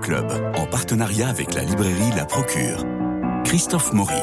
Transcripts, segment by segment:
Club, en partenariat avec la librairie La Procure. Christophe Maury.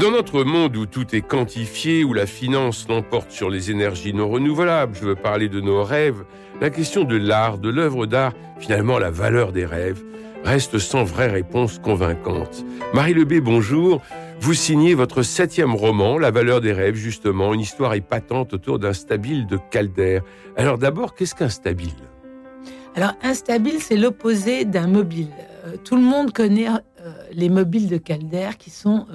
Dans notre monde où tout est quantifié, où la finance l'emporte sur les énergies non renouvelables, je veux parler de nos rêves, la question de l'art, de l'œuvre d'art, finalement la valeur des rêves, reste sans vraie réponse convaincante. Marie Lebé, bonjour. Vous signez votre septième roman, La valeur des rêves, justement, une histoire épatante autour d'un stabile de Calder. Alors d'abord, qu'est-ce qu'un stabile? Alors instable, c'est l'opposé d'un mobile. Euh, tout le monde connaît euh, les mobiles de Calder qui sont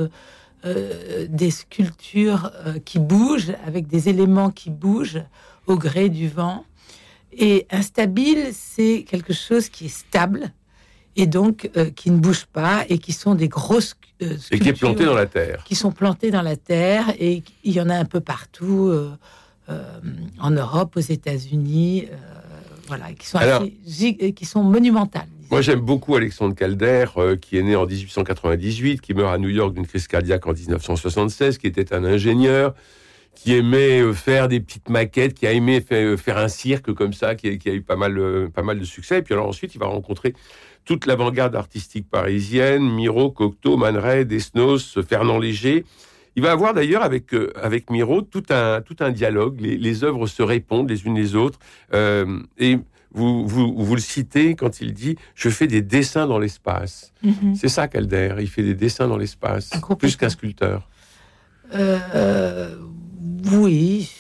euh, des sculptures qui bougent avec des éléments qui bougent au gré du vent. Et instable, c'est quelque chose qui est stable, et donc euh, qui ne bougent pas et qui sont des grosses euh, et qui est planté dans la terre. Qui sont plantés dans la terre et il y en a un peu partout euh, en Europe, aux États-Unis, voilà, qui sont qui sont monumentales. Moi, j'aime beaucoup Alexandre Calder, qui est né en 1898, qui meurt à New York d'une crise cardiaque en 1976, qui était un ingénieur, qui aimait faire des petites maquettes, qui a aimé faire un cirque comme ça, qui a, qui a eu pas mal, pas mal de succès. Et puis alors ensuite, il va rencontrer toute l'avant-garde artistique parisienne, Miro, Cocteau, Man Ray, Desnos, Fernand Léger. Il va avoir d'ailleurs avec, euh, avec Miro tout un, tout un dialogue. Les, œuvres se répondent les unes les autres. Euh, et vous, vous, vous, le citez quand il dit Je fais des dessins dans l'espace. Mhm. C'est ça, Calder. Il fait des dessins dans l'espace, plus qu'un sculpteur. Euh, oui.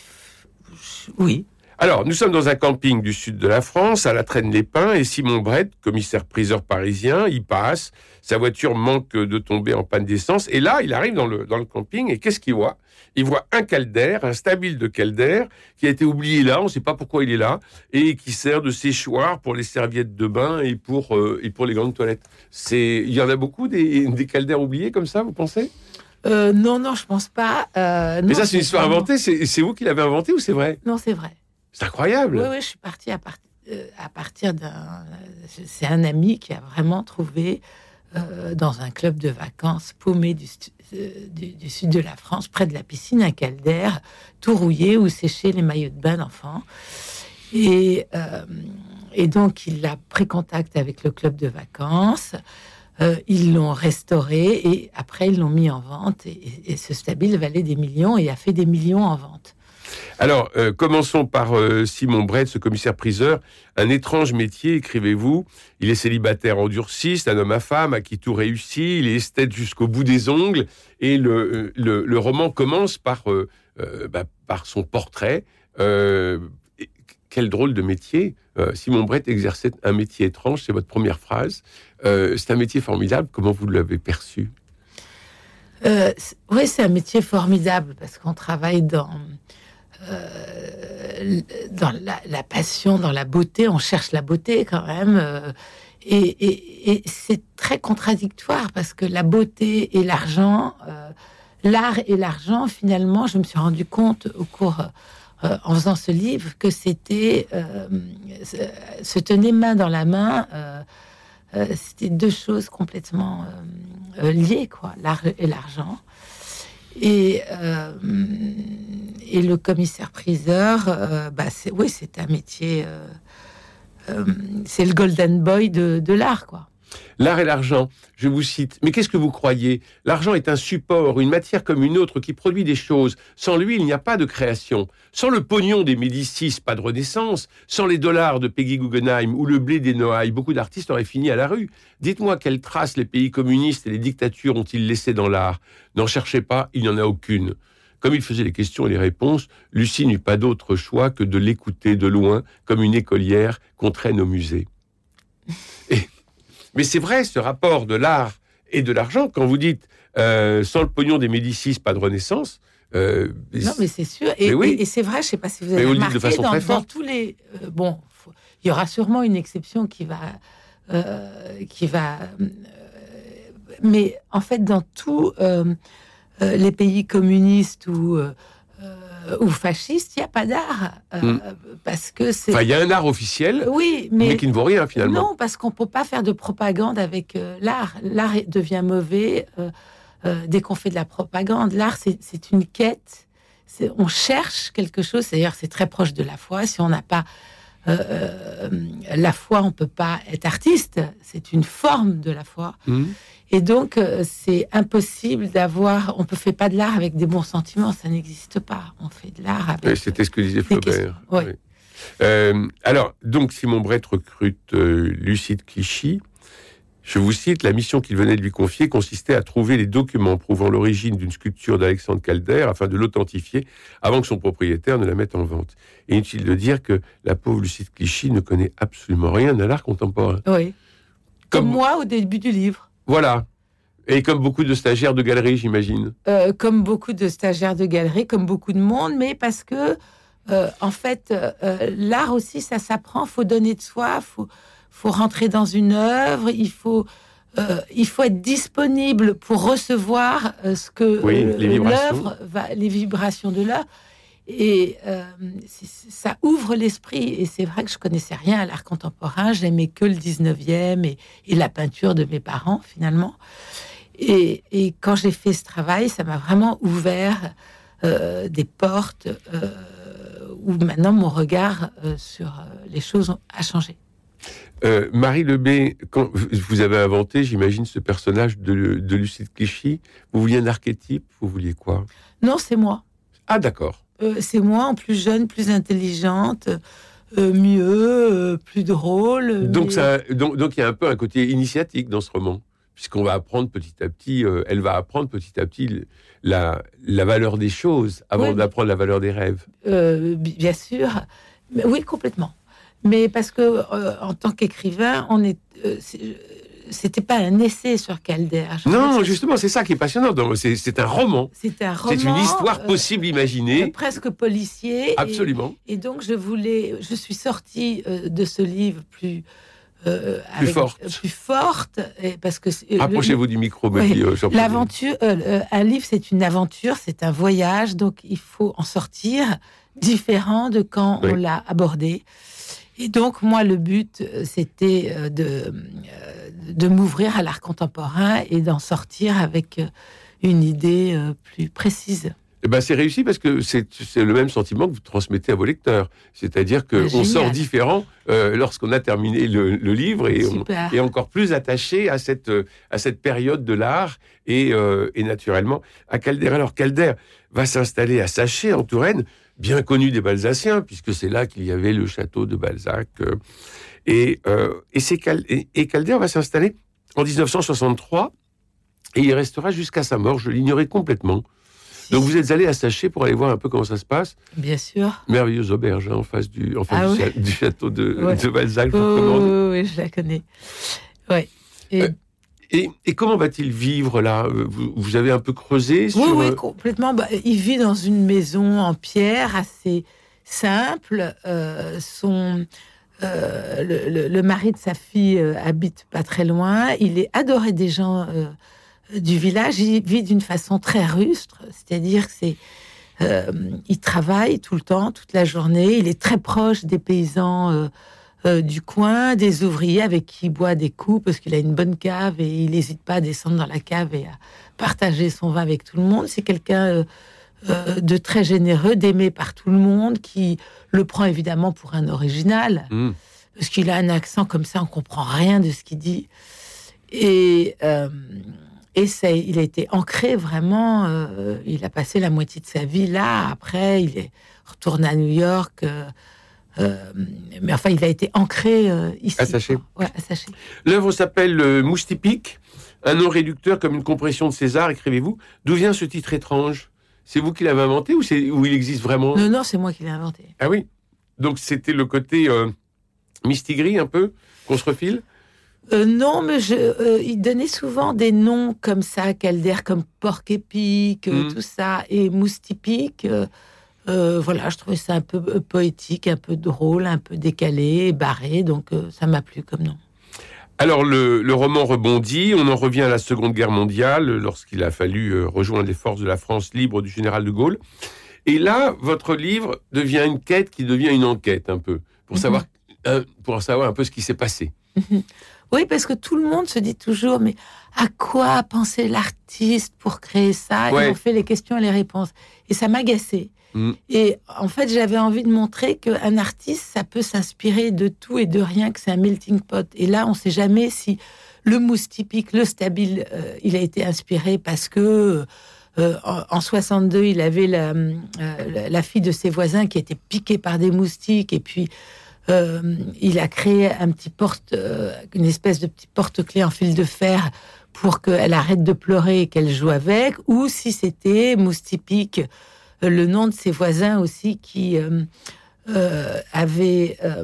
Oui. Alors, nous sommes dans un camping du sud de la France, à la Traîne-les-Pins, et Simon Brett, commissaire-priseur parisien, il passe. Sa voiture manque de tomber en panne d'essence. Et là, il arrive dans le, dans le camping, et qu'est-ce qu'il voit? Il voit un calder, un stabile de calder, qui a été oublié là, on ne sait pas pourquoi il est là, et qui sert de séchoir pour les serviettes de bain et pour, euh, et pour les grandes toilettes. Il y en a beaucoup des, des calders oubliés comme ça, vous pensez? Euh, non, non, je pense pas. Euh, Mais ça, c'est une histoire inventée. C'est vous qui l'avez inventé ou c'est vrai? Non, c'est vrai. C'est incroyable. Oui, oui, je suis partie à, euh, à partir d'un. C'est un ami qui a vraiment trouvé dans un club de vacances paumé du, du, sud de la France, près de la piscine, un caldaire tout rouillé où séchaient les maillots de bain d'enfants. Et, et, donc, il a pris contact avec le club de vacances. Ils l'ont restauré et après, ils l'ont mis en vente. Et, ce stabile valait des millions et a fait des millions en vente. Alors, euh, commençons par euh, Simon Brett, ce commissaire-priseur. Un étrange métier, écrivez-vous. Il est célibataire endurci, c'est un homme à femme à qui tout réussit, il est esthète jusqu'au bout des ongles, et le, euh, roman commence par, bah, par son portrait. Quel drôle de métier. Simon Brett exerçait un métier étrange, c'est votre première phrase. c'est un métier formidable, comment vous l'avez perçu? Oui, c'est un métier formidable, parce qu'on travaille dans euh, dans la, passion, dans la beauté, on cherche la beauté quand même. Euh, et, c'est très contradictoire parce que la beauté et l'argent, euh, l'art et l'argent, finalement, je me suis rendu compte au cours, en faisant ce livre, que c'était se tenir main dans la main. c'était deux choses complètement liées, quoi, l'art et l'argent. Et, euh, le commissaire-priseur, euh, bah c'est, oui, c'est un métier. Euh, c'est le golden boy de, de l'art, quoi. L'art et l'argent, je vous cite. Mais qu'est-ce que vous croyez? L'argent est un support, une matière comme une autre qui produit des choses. Sans lui, il n'y a pas de création. Sans le pognon des Médicis, pas de renaissance. Sans les dollars de Peggy Guggenheim ou le blé des Noailles, beaucoup d'artistes auraient fini à la rue. Dites-moi quelles traces les pays communistes et les dictatures ont-ils laissées dans l'art? N'en cherchez pas, il n'y en a aucune. Comme il faisait les questions et les réponses, Lucie n'eut pas d'autre choix que de l'écouter de loin, comme une écolière qu'on traîne au musée. Mais c'est vrai, ce rapport de l'art et de l'argent, quand vous dites euh, sans le pognon des Médicis, pas de renaissance. Euh, non, mais c'est sûr. Et, et, c'est vrai, je ne sais pas si vous avez remarqué, dans, dans, tous les... Euh, bon, il y aura sûrement une exception qui va... qui va mais en fait, dans tous les pays communistes où ou fasciste, il n'y a pas d'art. Mm. Parce que c'est. Enfin, il y a un art officiel, Oui, mais, mais. qui ne vaut rien finalement. Non, parce qu'on peut pas faire de propagande avec euh, l'art. L'art devient mauvais euh, euh, dès qu'on fait de la propagande. L'art, c'est une quête. On cherche quelque chose. D'ailleurs, c'est très proche de la foi. Si on n'a pas euh, euh, la foi, on peut pas être artiste. C'est une forme de la foi. Mm. Et donc, euh, c'est impossible d'avoir. On ne fait pas de l'art avec des bons sentiments. Ça n'existe pas. On fait de l'art avec. C'était ce que disait Flaubert. Oui. Euh, alors, donc, Simon Brett recrute euh, Lucide Clichy. Je vous cite, la mission qu'il venait de lui confier consistait à trouver les documents prouvant l'origine d'une sculpture d'Alexandre Calder afin de l'authentifier avant que son propriétaire ne la mette en vente. Et inutile de dire que la pauvre Lucide Clichy ne connaît absolument rien à l'art contemporain. Oui. Comme, Comme- moi au début du livre. Voilà. Et comme beaucoup de stagiaires de galerie, j'imagine. Euh, comme beaucoup de stagiaires de galerie, comme beaucoup de monde, mais parce que, euh, en fait, euh, euh, l'art aussi, ça s'apprend. faut donner de soi, faut, faut rentrer dans une œuvre, il faut, euh, il faut être disponible pour recevoir euh, ce que Oui, euh, les vibrations. l'œuvre va, les vibrations de l'œuvre. Et ça ouvre l'esprit. Et c'est vrai que je connaissais rien à l'art contemporain. J'aimais que le 19e et, et la peinture de mes parents, finalement. Et, et quand j'ai fait ce travail, ça m'a vraiment ouvert des portes où maintenant mon regard sur les choses a changé. Euh, Marie Lebé, quand vous avez inventé, j'imagine, ce personnage de, de Lucide Clichy, vous vouliez un archétype, vous vouliez quoi? Non, c'est moi. Ah, d'accord. Euh, c'est moi, en plus jeune, plus intelligente, euh, mieux, plus drôle. Donc, mais- ça, donc, donc il y a un peu un côté initiatique dans ce roman, puisqu'on va apprendre petit à petit, elle va apprendre petit à petit la, la valeur des choses avant d'apprendre la valeur des rêves. Bi- bien sûr. Mais oui, complètement. Mais parce que euh, en tant qu'écrivain, on est. euh, c'est- C'était pas un essai sur Calder. Non, justement, c'est ça qui est passionnant. C'est un roman. C'est un roman. C'est une histoire euh, possible euh, imaginée. presque policier. Absolument. Et, donc je voulais, je suis sortie euh, de ce livre plus euh, avec- forte. euh, plus forte, et parce que Rapprochez-vous du micro, Oui, euh. L'aventure, euh, euh, un livre, c'est une aventure, c'est un voyage, donc il faut en sortir différent de quand Oui. on l'a abordé. Et donc, moi, le but, euh, c'était euh, de, euh, de m'ouvrir à l'art contemporain et d'en sortir avec une idée plus précise. Eh ben, c'est réussi parce que c'est le même sentiment que vous transmettez à vos lecteurs. C'est-à-dire Ah, qu'on génial. sort différent euh, lorsqu'on a terminé le, le livre et on, et encore plus attaché à cette, à cette période de l'art et, euh, et naturellement à Calder. Alors Calder va s'installer à Saché en Touraine, bien connu des Balsaciens, puisque c'est là qu'il y avait le château de Balzac. euh, et, euh, et, Cal- et, et Calder va s'installer en 1963 et il restera jusqu'à sa mort. Je l'ignorais complètement. Donc vous êtes allé à Saché pour aller voir un peu comment ça se passe. Bien sûr. Merveilleuse auberge hein, en face du, en face Ah du, château de, Ouais. de Balzac. Oh, oui, je la connais. Ouais. Et- Euh, Et, et comment va-t-il vivre là? Euh, vous, vous avez un peu creusé Oui, sur. oui, euh, complètement. Bah, il vit dans une maison en pierre assez simple. Euh, son, euh, le, le- le mari de sa fille habite pas très loin. Il est adoré des gens euh, du village. Il vit d'une façon très rustre, c'est-à-dire que c'est il travaille tout le temps, toute la journée. Il est très proche des paysans euh, du coin, des ouvriers avec qui il boit des coups parce qu'il a une bonne cave et il n'hésite pas à descendre dans la cave et à partager son vin avec tout le monde. C'est quelqu'un euh, euh, de très généreux, d'aimé par tout le monde, qui le prend évidemment pour un original hmm. parce qu'il a un accent comme ça, on comprend rien de ce qu'il dit. Et, et ça, il a été ancré vraiment. il a passé la moitié de sa vie là. Après, il est retourné à New York. Euh, mais enfin, il a été ancré euh, ici. À Saché. quoi. Ouais. L'œuvre s'appelle euh, Mouche typique, un nom réducteur comme une compression de César, écrivez-vous. D'où vient ce titre étrange? C'est vous qui l'avez inventé ou, il existe vraiment? Non, non, c'est moi qui l'ai inventé. Ah oui Donc c'était le côté mistigris un peu qu'on se refile Euh, non, mais je, euh, il donnait souvent des noms comme ça, Calder, comme porc épique, Mhm. tout ça, et mousse typique. Euh, voilà, je trouvais ça un peu euh, poétique, un peu drôle, un peu décalé, barré, donc euh, ça m'a plu comme nom. Alors le, le roman rebondit, on en revient à la Seconde Guerre mondiale, lorsqu'il a fallu rejoindre les forces de la France libre du général de Gaulle. Et là, votre livre devient une quête qui devient une enquête un peu, pour, Mhm. savoir, euh, pour savoir un peu ce qui s'est passé. Oui, parce que tout le monde se dit toujours, mais à quoi pensé l'artiste pour créer ça? Ouais. Et on fait les questions et les réponses. Et ça m'agaçait. Mm. Et en fait, j'avais envie de montrer qu'un artiste, ça peut s'inspirer de tout et de rien, que c'est un melting pot. Et là, on ne sait jamais si le mousse typique, le stabile, euh, il a été inspiré parce que euh, en, en 62, il avait la, euh, la- fille de ses voisins qui était piquée par des moustiques. Et puis, euh, il a créé un petit porte, une espèce de petit porte-clés en fil de fer pour qu'elle arrête de pleurer et qu'elle joue avec, ou si c'était mousse typique, le nom de ses voisins aussi qui euh, euh, avaient euh,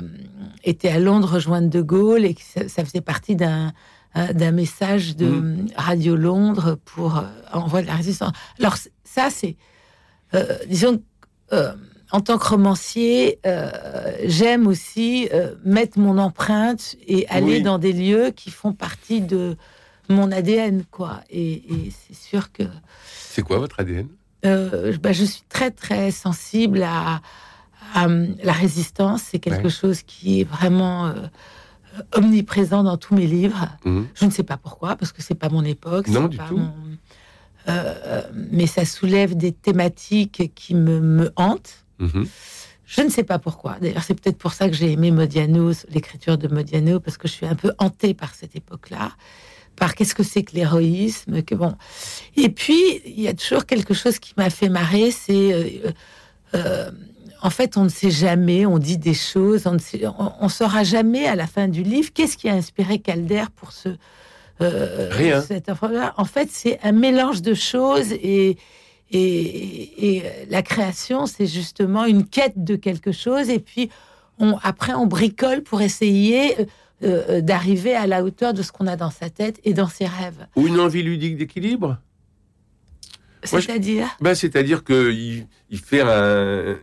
été à Londres rejoindre De Gaulle et que ça, ça faisait partie d'un euh, d'un message de Mm. Radio Londres pour euh, envoi de la résistance. Alors ça, c'est, euh, disons, euh, en tant que romancier, euh, j'aime aussi euh, mettre mon empreinte et aller Oui. dans des lieux qui font partie de mon ADN, quoi. Et, et c'est sûr que C'est quoi votre ADN euh, bah, je suis très très sensible à, à, euh, la résistance. C'est quelque Ouais. chose qui est vraiment euh, omniprésent dans tous mes livres. Mhm. Je ne sais pas pourquoi, parce que c'est pas mon époque. Non, du pas tout. mon- Euh, mais ça soulève des thématiques qui me, me hantent. Mhm. Je ne sais pas pourquoi. D'ailleurs, c'est peut-être pour ça que j'ai aimé Modiano, l'écriture de Modiano, parce que je suis un peu hantée par cette époque-là, par qu'est-ce que c'est que l'héroïsme, que bon. Et puis, il y a toujours quelque chose qui m'a fait marrer, c'est euh, euh, en fait, on ne sait jamais, on dit des choses, on ne sait- on, on saura jamais à la fin du livre qu'est-ce qui a inspiré Calder pour ce euh, Rien. cette. En fait, c'est un mélange de choses et et, et la création, c'est justement une quête de quelque chose. Et puis, on, après, on bricole pour essayer euh, d'arriver à la hauteur de ce qu'on a dans sa tête et dans ses rêves. Ou une envie ludique d'équilibre? Je- C'est-à-dire? Ben, C'est-à-dire qu'il il fait un,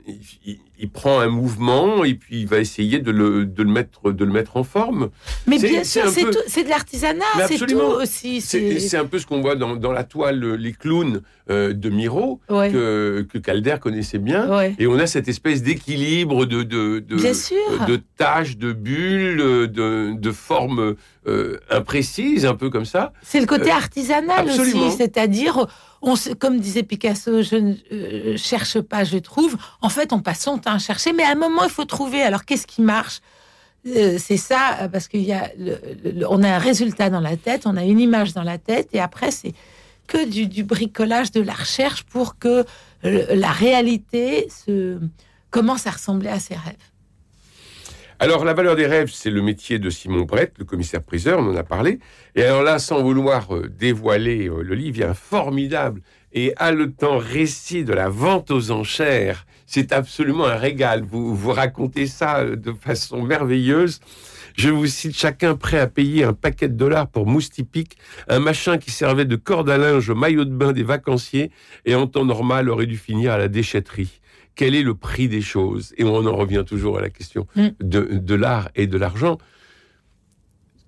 il, prend un mouvement et puis il va essayer de le, de le, mettre, de le mettre en forme. Mais bien sûr, c'est peu- de l'artisanat, c'est tout aussi. C'est un peu ce qu'on voit dans, dans la toile euh, Les clowns euh, de Miro, Ouais, que, que Calder connaissait bien. ouais. Et on a cette espèce d'équilibre de, de, de, de taches, de bulles, de, de formes euh, imprécises, un peu comme ça. C'est le côté Euh, artisanal absolument. aussi, c'est-à-dire, on, se- comme disait Picasso, je ne euh, cherche pas, je trouve. En fait, on passe son temps à chercher, mais à un moment, il faut trouver. Alors, qu'est-ce qui marche? Euh, C'est ça, euh, parce qu'il y a, le- on a un résultat dans la tête, on a une image dans la tête, et après, c'est que du, du bricolage, de la recherche pour que la réalité se commence à ressembler à ses rêves. Alors, la valeur des rêves, c'est le métier de Simon Brett, le commissaire-priseur, on en a parlé. Et alors là, sans vouloir euh, dévoiler euh, le livre, il y a un formidable et haletant récit de la vente aux enchères. C'est absolument un régal. Vous, vous racontez ça euh, de façon merveilleuse. Je vous cite chacun prêt à payer un paquet de dollars pour mousse typique, un machin qui servait de corde à linge au maillot de bain des vacanciers et en temps normal aurait dû finir à la déchetterie. Quel est le prix des choses? Et on en revient toujours à la question Mm. de, de l'art et de l'argent,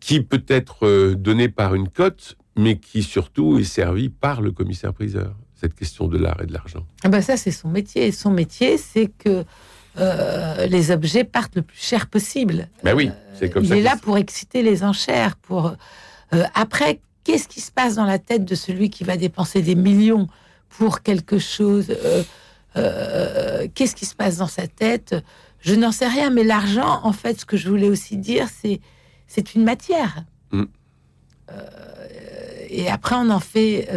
qui peut être euh, donné par une cote, mais qui surtout est servi par le commissaire-priseur. Cette question de l'art et de l'argent. Ah ben ça, c'est son métier. Son métier, c'est que euh, les objets partent le plus cher possible. Ben oui, c'est comme il ça est que là pour exciter les enchères. Pour euh, après, qu'est-ce qui se passe dans la tête de celui qui va dépenser des millions pour quelque chose euh, Qu'est-ce qui se passe dans sa tête? Je n'en sais rien. Mais l'argent, en fait, ce que je voulais aussi dire, c'est c'est une matière. Mm. Euh, et après, on en fait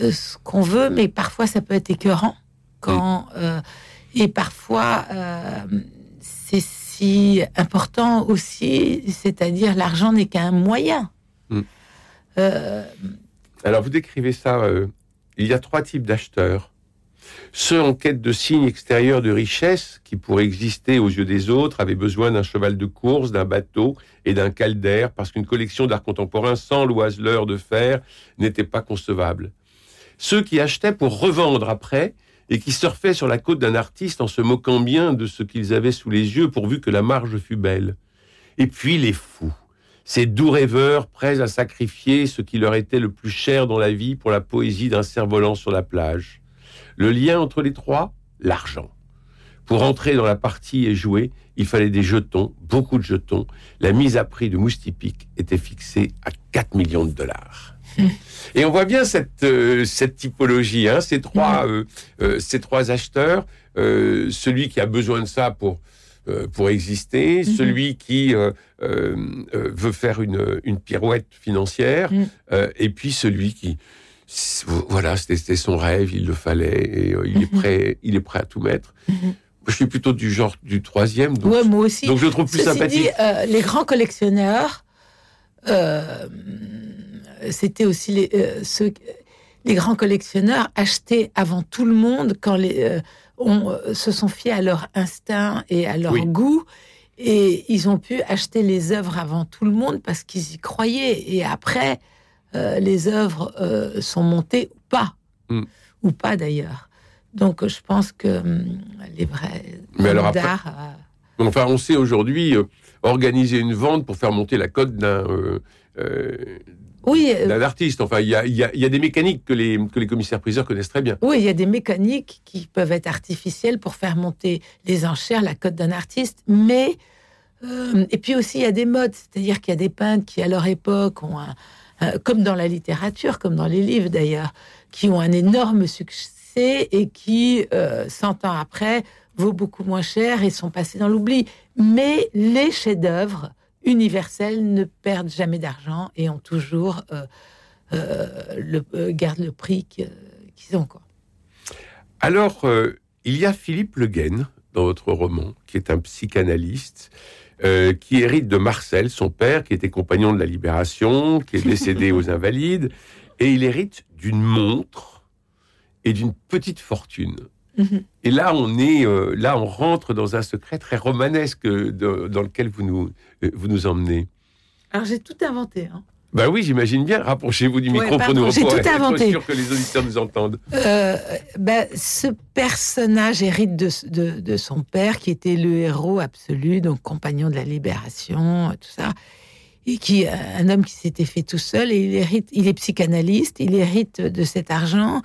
euh, ce qu'on veut, mais parfois ça peut être écœurant. Quand euh, et parfois euh, c'est si important aussi, c'est-à-dire l'argent n'est qu'un moyen. Mm. Euh, Alors vous décrivez ça, euh, il y a trois types d'acheteurs. Ceux en quête de signes extérieurs de richesse qui, pour exister aux yeux des autres, avaient besoin d'un cheval de course, d'un bateau et d'un caldaire, parce qu'une collection d'art contemporain sans l'oiseleur de fer n'était pas concevable. Ceux qui achetaient pour revendre après et qui surfaient sur la côte d'un artiste en se moquant bien de ce qu'ils avaient sous les yeux pourvu que la marge fût belle. Et puis les fous, ces doux rêveurs prêts à sacrifier ce qui leur était le plus cher dans la vie pour la poésie d'un cerf-volant sur la plage. Le lien entre les trois, l'argent. Pour entrer dans la partie et jouer, il fallait des jetons, beaucoup de jetons. La mise à prix de Moustipic était fixée à 4 millions de dollars. Et on voit bien cette, euh, cette typologie, hein, ces, trois, euh, euh, ces trois acheteurs, celui qui a besoin de ça pour, pour exister, mhm. celui qui veut faire une, une pirouette financière, mhm. et puis celui qui, voilà, c'était son rêve, il le fallait, et il, est mhm. prêt, il est prêt à tout mettre. Je suis plutôt du genre du troisième, donc, moi aussi. donc je trouve plus sympathique. les grands collectionneurs, c'était aussi les, euh, ceux, les grands collectionneurs achetaient avant tout le monde quand les, euh, on, euh, se sont fiés à leur instinct et à leur goût. Et ils ont pu acheter les œuvres avant tout le monde parce qu'ils y croyaient. Et après, les œuvres sont montées ou pas. Hmm. Ou pas d'ailleurs. Donc je pense que hum, les vrais Mais alors Enfin, on sait aujourd'hui organiser une vente pour faire monter la cote d'un oui, d'un artiste. Enfin, il y a, des mécaniques que les, que les commissaires-priseurs connaissent très bien. Oui, il y a des mécaniques qui peuvent être artificielles pour faire monter les enchères, la cote d'un artiste, mais... Euh, et puis aussi, il y a des modes, c'est-à-dire qu'il y a des peintres qui, à leur époque, ont un, comme dans la littérature, comme dans les livres d'ailleurs, qui ont un énorme succès et qui, 100 euh, ans après, vaut beaucoup moins cher et sont passés dans l'oubli. Mais les chefs-d'œuvre universels ne perdent jamais d'argent et ont toujours euh, euh, le, euh, gardent le prix qu'ils ont. Quoi. Alors, il y a Philippe Le Guen dans votre roman, qui est un psychanalyste. Qui hérite de Marcel, son père, qui était compagnon de la Libération, qui est décédé aux Invalides, et il hérite d'une montre et d'une petite fortune. Mhm. Et là, on est, euh, là, on rentre dans un secret très romanesque dans lequel vous nous, euh, vous nous emmenez. Alors, j'ai tout inventé. Hein. Ben oui, j'imagine bien. Rapprochez-vous du micro pour nous J'ai tout inventé. sûr que les auditeurs nous entendent. Euh, ben, ce personnage hérite de, de, de, son père, qui était le héros absolu, donc compagnon de la libération, tout ça, et qui un homme qui s'était fait tout seul. Et il hérite, il est psychanalyste, il hérite de cet argent.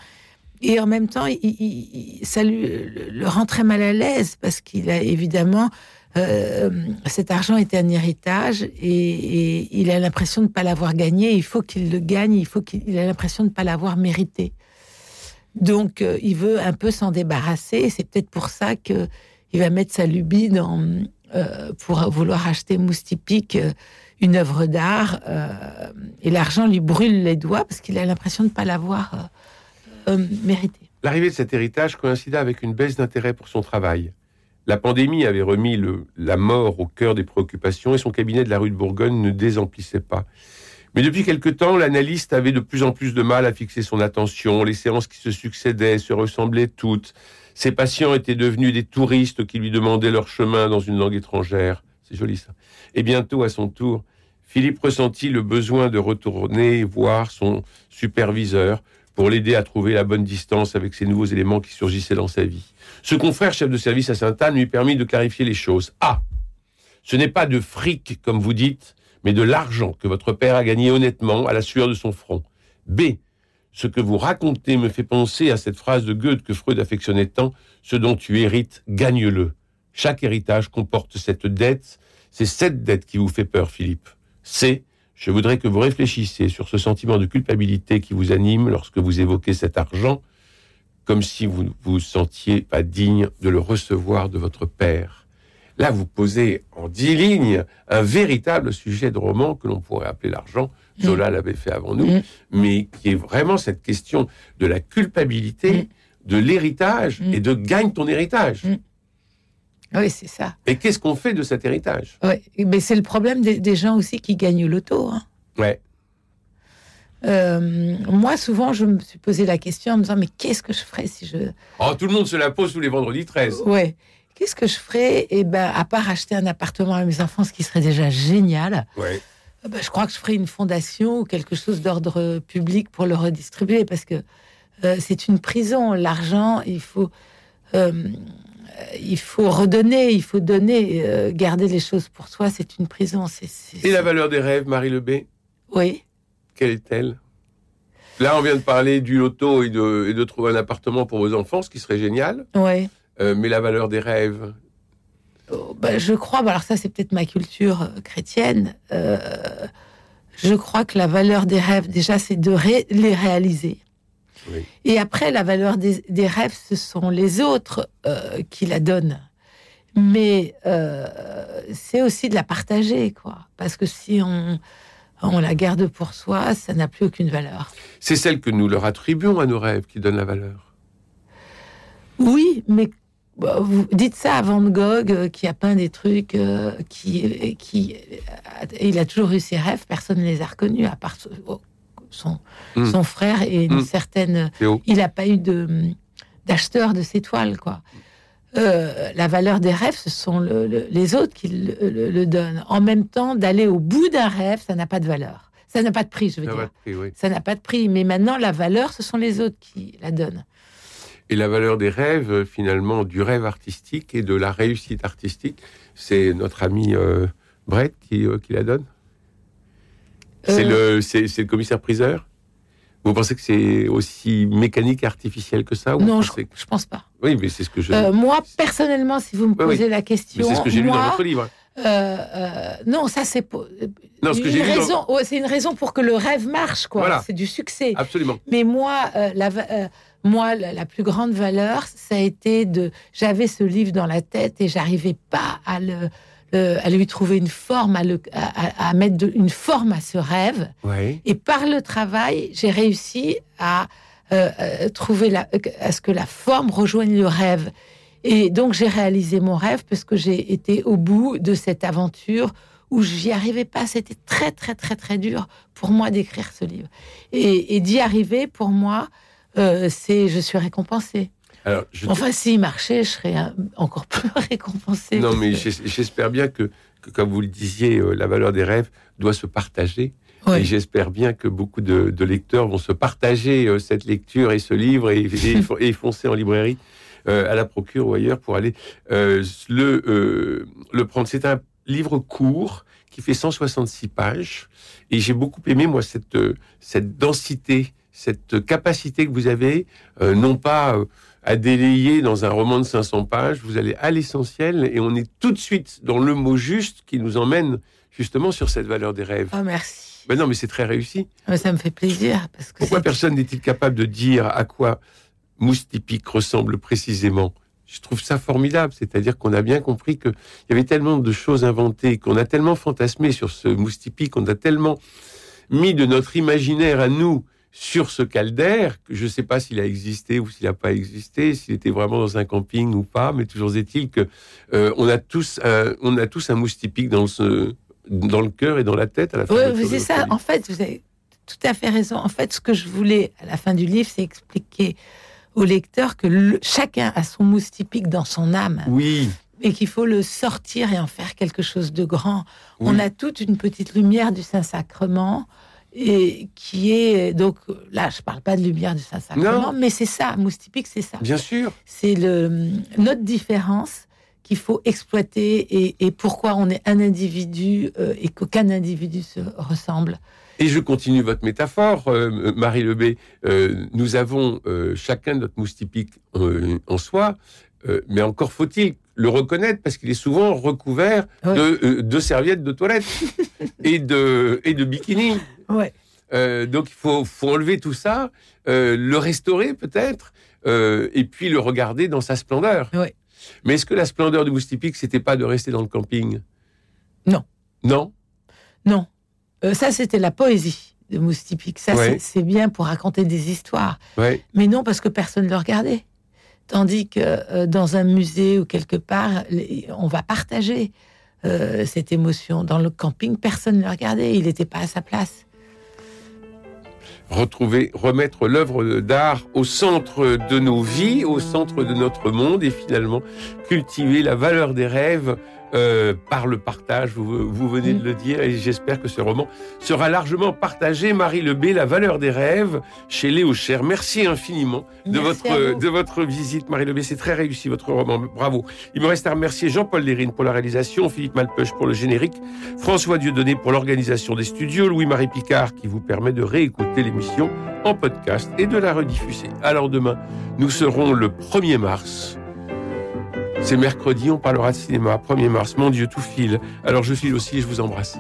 Et en même temps, il, ça lui, le rend très mal à l'aise parce qu'il a évidemment euh, cet argent était un héritage et, il a l'impression de ne pas l'avoir gagné. Il faut qu'il le gagne. Il faut qu'il a l'impression de ne pas l'avoir mérité. Donc, euh, il veut un peu s'en débarrasser. C'est peut-être pour ça que il va mettre sa lubie euh, pour vouloir acheter Moustipique, une œuvre d'art. et l'argent lui brûle les doigts parce qu'il a l'impression de ne pas l'avoir euh, L'arrivée de cet héritage coïncida avec une baisse d'intérêt pour son travail. La pandémie avait remis le, la mort au cœur des préoccupations et son cabinet de la rue de Bourgogne ne désemplissait pas. Mais depuis quelque temps, l'analyste avait de plus en plus de mal à fixer son attention. Les séances qui se succédaient se ressemblaient toutes. Ses patients étaient devenus des touristes qui lui demandaient leur chemin dans une langue étrangère. C'est joli ça. Et bientôt, à son tour, Philippe ressentit le besoin de retourner voir son superviseur pour l'aider à trouver la bonne distance avec ces nouveaux éléments qui surgissaient dans sa vie. Ce confrère chef de service à Sainte-Anne lui permit de clarifier les choses. A. Ce n'est pas de fric, comme vous dites, mais de l'argent que votre père a gagné honnêtement à la sueur de son front. B. Ce que vous racontez me fait penser à cette phrase de Goethe que Freud affectionnait tant, ce dont tu hérites, gagne-le. Chaque héritage comporte cette dette, c'est cette dette qui vous fait peur, Philippe. C je voudrais que vous réfléchissiez sur ce sentiment de culpabilité qui vous anime lorsque vous évoquez cet argent, comme si vous ne vous sentiez pas digne de le recevoir de votre père. Là, vous posez en dix lignes un véritable sujet de roman que l'on pourrait appeler l'argent. Mm. Zola l'avait fait avant nous, mm. mais qui est vraiment cette question de la culpabilité, mm. de l'héritage et de gagne ton héritage. Oui, c'est ça. Et qu'est-ce qu'on fait de cet héritage? Oui, mais c'est le problème des, gens aussi qui gagnent l'auto. Hein. Ouais. Euh, moi, souvent, je me suis posé la question en me disant, mais qu'est-ce que je ferais si je... Oh, tout le monde se la pose tous les vendredis 13. Ouais. Qu'est-ce que je ferais Eh ben, à part acheter un appartement à mes enfants, ce qui serait déjà génial. Ouais. Euh, ben, je crois que je ferais une fondation ou quelque chose d'ordre public pour le redistribuer parce que euh, c'est une prison. L'argent, il faut il faut redonner, il faut donner, euh, garder les choses pour soi, c'est une prison. Et la valeur des rêves, Marie Lebé? Oui. Quelle est-elle? Là, on vient de parler du loto et de, trouver un appartement pour vos enfants, ce qui serait génial. Oui. Euh, mais la valeur des rêves? Oh, bah, Je crois, bah, alors ça c'est peut-être ma culture euh, chrétienne, euh, je crois que la valeur des rêves, déjà, c'est de les réaliser. Et après, la valeur des, rêves, ce sont les autres qui la donnent. Mais c'est aussi de la partager, quoi. Parce que si on, on la garde pour soi, ça n'a plus aucune valeur. C'est celle que nous leur attribuons à nos rêves qui donne la valeur. Oui, mais bah, vous dites ça à Van Gogh euh, qui a peint des trucs euh, qui, qui il a toujours eu ses rêves, personne ne les a reconnus à part son, hmm. son frère et une hmm. certaine. Il n'a pas eu de d'acheteur de ses toiles quoi. Euh, la valeur des rêves, ce sont les autres qui le, donnent. En même temps, d'aller au bout d'un rêve, ça n'a pas de valeur. Ça n'a pas de prix, je veux dire. Ça n'a pas de prix. Mais maintenant, la valeur, ce sont les autres qui la donnent. Et la valeur des rêves, finalement, du rêve artistique et de la réussite artistique, c'est notre ami euh, Brett qui, euh, qui, la donne? C'est le, le commissaire-priseur vous pensez que c'est aussi mécanique et artificiel que ça Non, je, ne pense pas. Oui, mais c'est ce que je. Euh, moi, personnellement, si vous me posez la question. C'est ce que j'ai lu dans votre livre. Euh, euh, non, ça c'est non, ce que une raison. c'est une raison pour que le rêve marche, quoi. C'est du succès. Absolument. Mais moi, la, moi, la, plus grande valeur, ça a été de. J'avais ce livre dans la tête et j'arrivais pas à le euh, à lui trouver une forme, à, mettre une forme à ce rêve. Et par le travail, j'ai réussi à euh, euh, trouver à ce que la forme rejoigne le rêve. Et donc j'ai réalisé mon rêve parce que j'ai été au bout de cette aventure où j'y arrivais pas. C'était très très très très dur pour moi d'écrire ce livre. Et, d'y arriver, pour moi, c'est je suis récompensée. Enfin, s'il marchait, je serais encore plus récompensé. Non, mais j'espère bien que, comme vous le disiez, euh, la valeur des rêves doit se partager. Et j'espère bien que beaucoup de, lecteurs vont se partager euh, cette lecture et ce livre et, et, foncer en librairie euh, à la procure ou ailleurs pour aller le, le prendre. C'est un livre court qui fait 166 pages et j'ai beaucoup aimé moi cette, cette densité, cette capacité que vous avez, non pas à délayer dans un roman de 500 pages. Vous allez à l'essentiel et on est tout de suite dans le mot juste qui nous emmène justement sur cette valeur des rêves. Oh, merci. Ben non, mais c'est très réussi. ça me fait plaisir. Parce que Pourquoi personne n'est-il capable de dire à quoi Mousse typique ressemble précisément? Je trouve ça formidable, c'est-à-dire qu'on a bien compris qu'il y avait tellement de choses inventées, qu'on a tellement fantasmé sur ce mousse typique, qu'on a tellement mis de notre imaginaire à nous sur ce caldaire, je ne sais pas s'il a existé ou s'il n'a pas existé, s'il était vraiment dans un camping ou pas, mais toujours est-il que euh, on a tous un, on a tous un dans le dans le cœur et dans la tête à la fin. Oui, c'est ça. En fait, vous avez tout à fait raison. En fait, ce que je voulais à la fin du livre, c'est expliquer au lecteur que chacun a son mousse typique dans son âme. Oui. Et qu'il faut le sortir et en faire quelque chose de grand. On a toute une petite lumière du Saint-Sacrement et qui est donc là je parle pas de lumière du Saint-Sacrement mais c'est ça mousse typique c'est ça. Bien sûr. C'est le notre différence qu'il faut exploiter et, pourquoi on est un individu euh, et qu'aucun individu se ressemble. Et je continue votre métaphore, euh, Marie Lebé. Euh, nous avons chacun notre mousse typique en soi, mais encore faut-il le reconnaître parce qu'il est souvent recouvert de, de, serviettes de toilette et de, et de bikini. Ouais. Euh, donc il faut, faut, enlever tout ça, euh, le restaurer peut-être, euh, et puis le regarder dans sa splendeur. Ouais. Mais est-ce que la splendeur du mousse typique, c'était pas de rester dans le camping? Non. Non? Non. ça, c'était la poésie de mousse typique. Ça, c'est bien pour raconter des histoires. Mais non, parce que personne ne le regardait. Tandis que dans un musée ou quelque part, on va partager. Cette émotion. Dans le camping, personne ne le regardait, il n'était pas à sa place. Retrouver, remettre l'œuvre d'art au centre de nos vies, au centre de notre monde et finalement cultiver la valeur des rêves euh, par le partage, vous, vous venez de le dire, et j'espère que ce roman sera largement partagé. Marie Lebé, La valeur des rêves, chez Léo Cher. Merci infiniment de votre, de votre visite, Marie Lebé. C'est très réussi, votre roman. Bravo. Il me reste à remercier Jean-Paul Lérine pour la réalisation, Philippe Malpeuch pour le générique, François Dieudonné pour l'organisation des studios, Louis-Marie Picard qui vous permet de réécouter l'émission en podcast et de la rediffuser. Alors demain, nous serons le 1er mars C'est mercredi, on parlera de cinéma, 1er mars. Mon Dieu, tout file. Alors je file aussi et je vous embrasse.